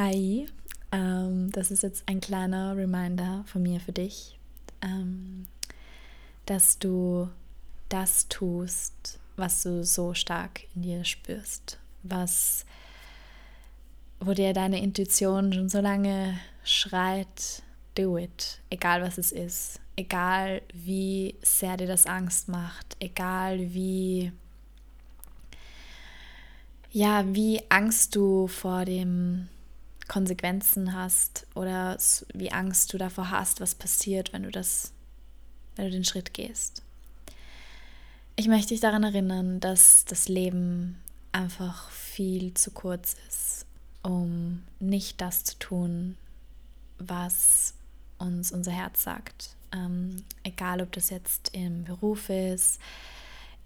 Hi, ähm, das ist jetzt ein kleiner Reminder von mir für dich, ähm, dass du das tust, was du so stark in dir spürst, was, wo dir deine Intuition schon so lange schreit, do it, egal was es ist, egal wie sehr dir das Angst macht, egal wie ja, wie Angst du vor dem Konsequenzen hast oder wie Angst du davor hast, was passiert, wenn du das, wenn du den Schritt gehst. Ich möchte dich daran erinnern, dass das Leben einfach viel zu kurz ist, um nicht das zu tun, was uns unser Herz sagt. Ähm, egal, ob das jetzt im Beruf ist,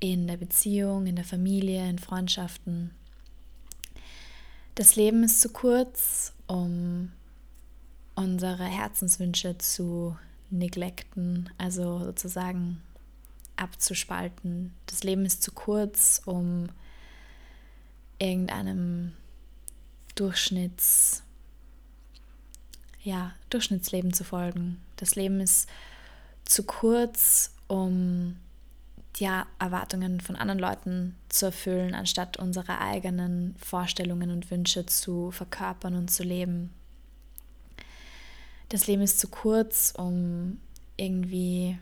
in der Beziehung, in der Familie, in Freundschaften. Das Leben ist zu kurz, um unsere Herzenswünsche zu neglecten, also sozusagen abzuspalten. Das Leben ist zu kurz, um irgendeinem Durchschnitts, ja, Durchschnittsleben zu folgen. Das Leben ist zu kurz, um die Erwartungen von anderen Leuten zu erfüllen, anstatt unsere eigenen Vorstellungen und Wünsche zu verkörpern und zu leben. Das Leben ist zu kurz, um irgendwie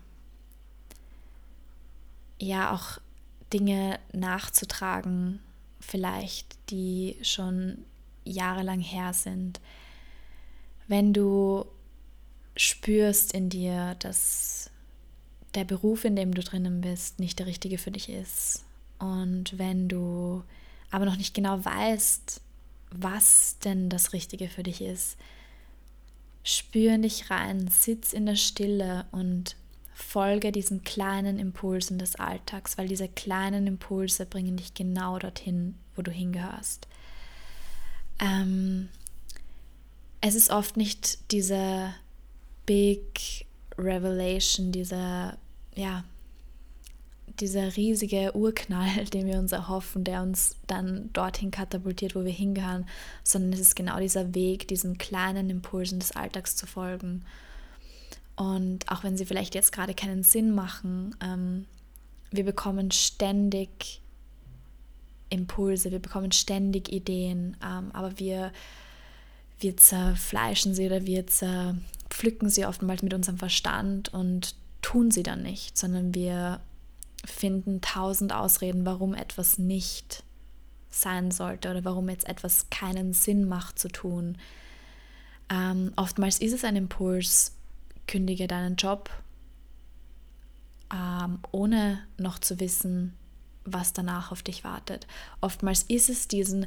ja auch Dinge nachzutragen, vielleicht die schon jahrelang her sind. Wenn du spürst in dir, dass der Beruf, in dem du drinnen bist, nicht der richtige für dich ist. Und wenn du aber noch nicht genau weißt, was denn das Richtige für dich ist, spür in dich rein, sitz in der Stille und folge diesen kleinen Impulsen des Alltags, weil diese kleinen Impulse bringen dich genau dorthin, wo du hingehörst. Ähm, es ist oft nicht diese Big Revelation, dieser, ja, dieser riesige Urknall, den wir uns erhoffen, der uns dann dorthin katapultiert, wo wir hingehören, sondern es ist genau dieser Weg, diesen kleinen Impulsen des Alltags zu folgen. Und auch wenn sie vielleicht jetzt gerade keinen Sinn machen, ähm, wir bekommen ständig Impulse, wir bekommen ständig Ideen, ähm, aber wir, wir zerfleischen sie oder wir zer, pflücken sie oftmals mit unserem Verstand und tun sie dann nicht, sondern wir finden tausend Ausreden, warum etwas nicht sein sollte oder warum jetzt etwas keinen Sinn macht zu tun. Ähm, oftmals ist es ein Impuls, kündige deinen Job, ähm, ohne noch zu wissen, was danach auf dich wartet. Oftmals ist es diesen,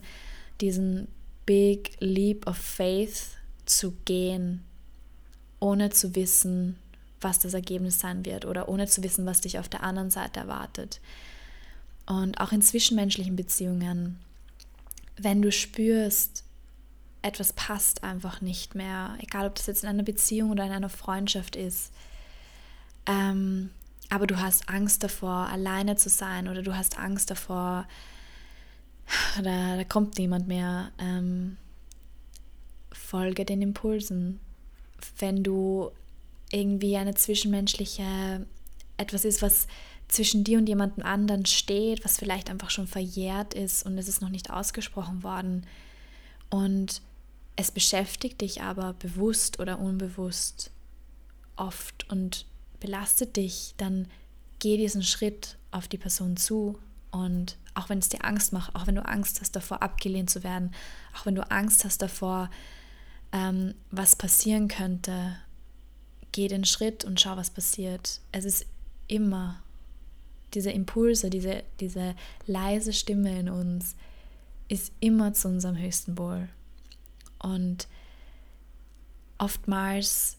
diesen Big Leap of Faith zu gehen, ohne zu wissen, was das Ergebnis sein wird oder ohne zu wissen, was dich auf der anderen Seite erwartet. Und auch in zwischenmenschlichen Beziehungen, wenn du spürst, etwas passt einfach nicht mehr, egal ob das jetzt in einer Beziehung oder in einer Freundschaft ist, ähm, aber du hast Angst davor, alleine zu sein oder du hast Angst davor, da, da kommt niemand mehr, ähm, folge den Impulsen, wenn du irgendwie eine zwischenmenschliche, etwas ist, was zwischen dir und jemandem anderen steht, was vielleicht einfach schon verjährt ist und es ist noch nicht ausgesprochen worden und es beschäftigt dich aber bewusst oder unbewusst oft und belastet dich, dann geh diesen Schritt auf die Person zu und auch wenn es dir Angst macht, auch wenn du Angst hast davor abgelehnt zu werden, auch wenn du Angst hast davor, ähm, was passieren könnte, geh den Schritt und schau, was passiert. Es ist immer diese Impulse, diese, diese leise Stimme in uns, ist immer zu unserem höchsten Wohl. Und oftmals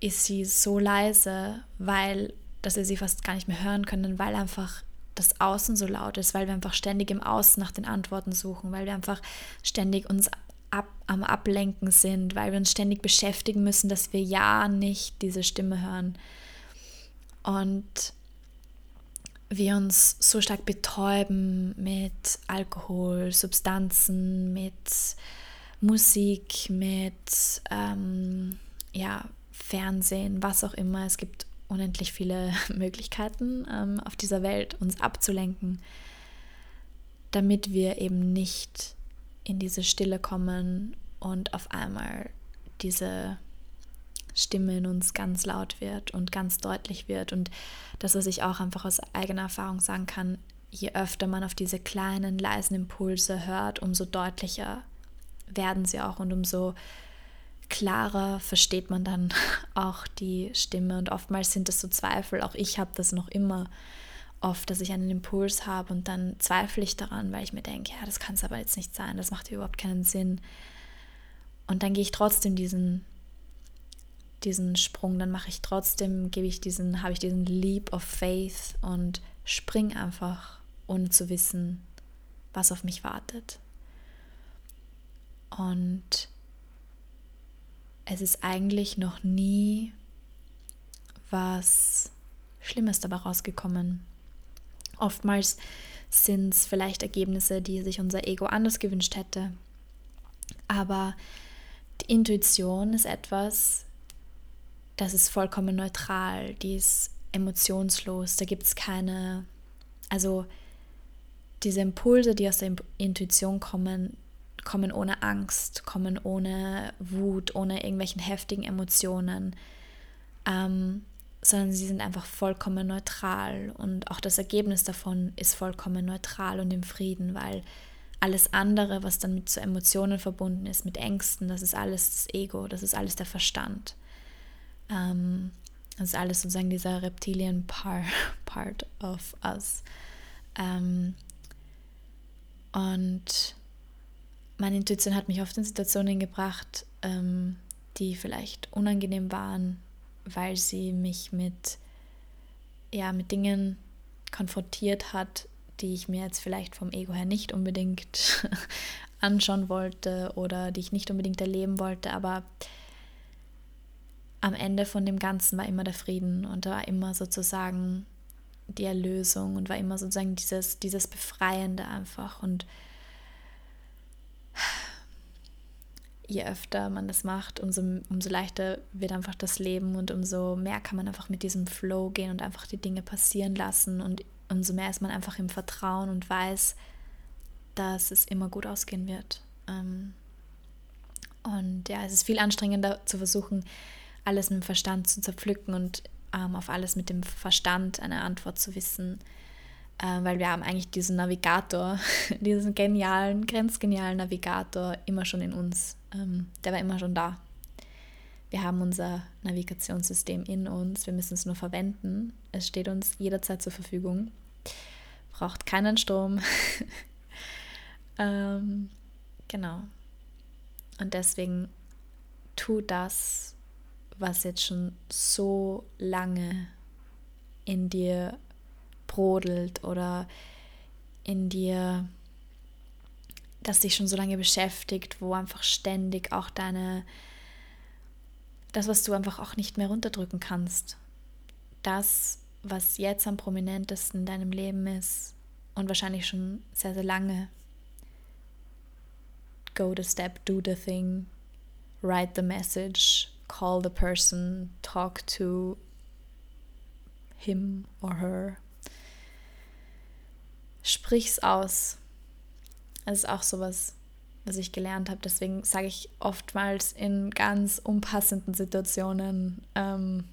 ist sie so leise, weil, dass wir sie fast gar nicht mehr hören können, weil einfach das Außen so laut ist, weil wir einfach ständig im Außen nach den Antworten suchen, weil wir einfach ständig uns ab, am Ablenken sind, weil wir uns ständig beschäftigen müssen, dass wir ja nicht diese Stimme hören. Und wir uns so stark betäuben mit Alkohol, Substanzen, mit Musik, mit ähm, ja, Fernsehen, was auch immer. Es gibt unendlich viele Möglichkeiten ähm, auf dieser Welt, uns abzulenken, damit wir eben nicht in diese Stille kommen und auf einmal diese Stimme in uns ganz laut wird und ganz deutlich wird. Und das, was ich auch einfach aus eigener Erfahrung sagen kann, je öfter man auf diese kleinen, leisen Impulse hört, umso deutlicher werden sie auch und umso klarer versteht man dann auch die Stimme. Und oftmals sind das so Zweifel. Auch ich habe das noch immer oft, dass ich einen Impuls habe und dann zweifle ich daran, weil ich mir denke, ja, das kann es aber jetzt nicht sein, das macht überhaupt keinen Sinn. Und dann gehe ich trotzdem diesen, diesen Sprung, dann mache ich trotzdem, gebe ich diesen, habe ich diesen Leap of Faith und spring einfach, ohne zu wissen, was auf mich wartet. Und es ist eigentlich noch nie was Schlimmes dabei rausgekommen. Oftmals sind es vielleicht Ergebnisse, die sich unser Ego anders gewünscht hätte. Aber die Intuition ist etwas, das ist vollkommen neutral, die ist emotionslos, da gibt es keine, also diese Impulse, die aus der Intuition kommen, kommen ohne Angst, kommen ohne Wut, ohne irgendwelchen heftigen Emotionen, ähm, sondern sie sind einfach vollkommen neutral und auch das Ergebnis davon ist vollkommen neutral und im Frieden, weil alles andere, was dann mit so Emotionen verbunden ist, mit Ängsten, das ist alles das Ego, das ist alles der Verstand. Ähm, das ist alles sozusagen dieser Reptilian par Part of us. Ähm, und meine Intuition hat mich oft in Situationen gebracht, ähm, die vielleicht unangenehm waren, weil sie mich mit, ja, mit Dingen konfrontiert hat, die ich mir jetzt vielleicht vom Ego her nicht unbedingt anschauen wollte oder die ich nicht unbedingt erleben wollte, aber am Ende von dem Ganzen war immer der Frieden und da war immer sozusagen die Erlösung und war immer sozusagen dieses, dieses Befreiende einfach und je öfter man das macht, umso, umso leichter wird einfach das Leben und umso mehr kann man einfach mit diesem Flow gehen und einfach die Dinge passieren lassen und umso mehr ist man einfach im Vertrauen und weiß, dass es immer gut ausgehen wird. Ähm, und ja, es ist viel anstrengender zu versuchen, alles mit dem Verstand zu zerpflücken und ähm, auf alles mit dem Verstand eine Antwort zu wissen äh, weil wir haben eigentlich diesen Navigator, diesen genialen, grenzgenialen Navigator immer schon in uns. Ähm, der war immer schon da. Wir haben unser Navigationssystem in uns, wir müssen es nur verwenden. Es steht uns jederzeit zur Verfügung. Braucht keinen Strom. ähm, genau. Und deswegen tu das, was jetzt schon so lange in dir brodelt oder in dir, das dich schon so lange beschäftigt, wo einfach ständig auch deine, das, was du einfach auch nicht mehr runterdrücken kannst, das, was jetzt am prominentesten in deinem Leben ist und wahrscheinlich schon sehr, sehr lange. Go the step, do the thing, write the message, call the person, talk to him or her sprich's aus. Das ist auch sowas, was ich gelernt habe. Deswegen sage ich oftmals in ganz unpassenden Situationen ähm,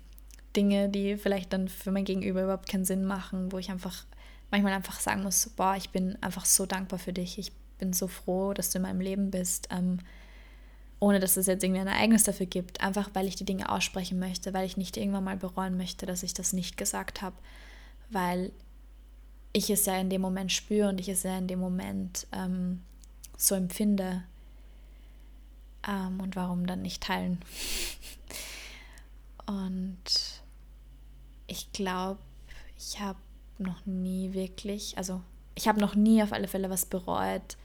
Dinge, die vielleicht dann für mein Gegenüber überhaupt keinen Sinn machen, wo ich einfach manchmal einfach sagen muss, boah, ich bin einfach so dankbar für dich. Ich bin so froh, dass du in meinem Leben bist. Ähm, ohne dass es jetzt irgendwie ein Ereignis dafür gibt, einfach weil ich die Dinge aussprechen möchte, weil ich nicht irgendwann mal bereuen möchte, dass ich das nicht gesagt habe, weil ich es ja in dem Moment spüre und ich es ja in dem Moment ähm, so empfinde. Ähm, und warum dann nicht teilen? und ich glaube, ich habe noch nie wirklich, also ich habe noch nie auf alle Fälle was bereut,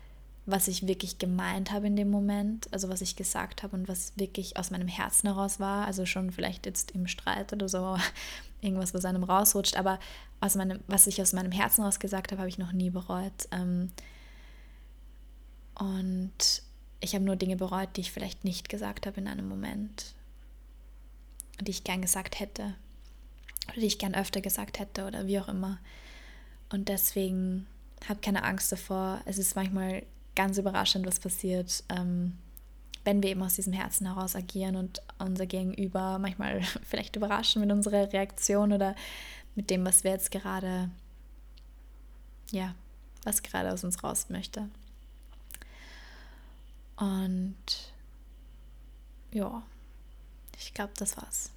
was ich wirklich gemeint habe in dem Moment, also was ich gesagt habe und was wirklich aus meinem Herzen heraus war, also schon vielleicht jetzt im Streit oder so, irgendwas, was einem rausrutscht, aber aus meinem, was ich aus meinem Herzen heraus gesagt habe, habe ich noch nie bereut. Ähm, und ich habe nur Dinge bereut, die ich vielleicht nicht gesagt habe in einem Moment, die ich gern gesagt hätte oder die ich gern öfter gesagt hätte oder wie auch immer. Und deswegen habe keine Angst davor. Es ist manchmal ganz überraschend, was passiert, ähm, wenn wir eben aus diesem Herzen heraus agieren und unser Gegenüber manchmal vielleicht überraschen mit unserer Reaktion oder mit dem, was wir jetzt gerade, ja, was gerade aus uns raus möchte. Und ja, ich glaube, das war's.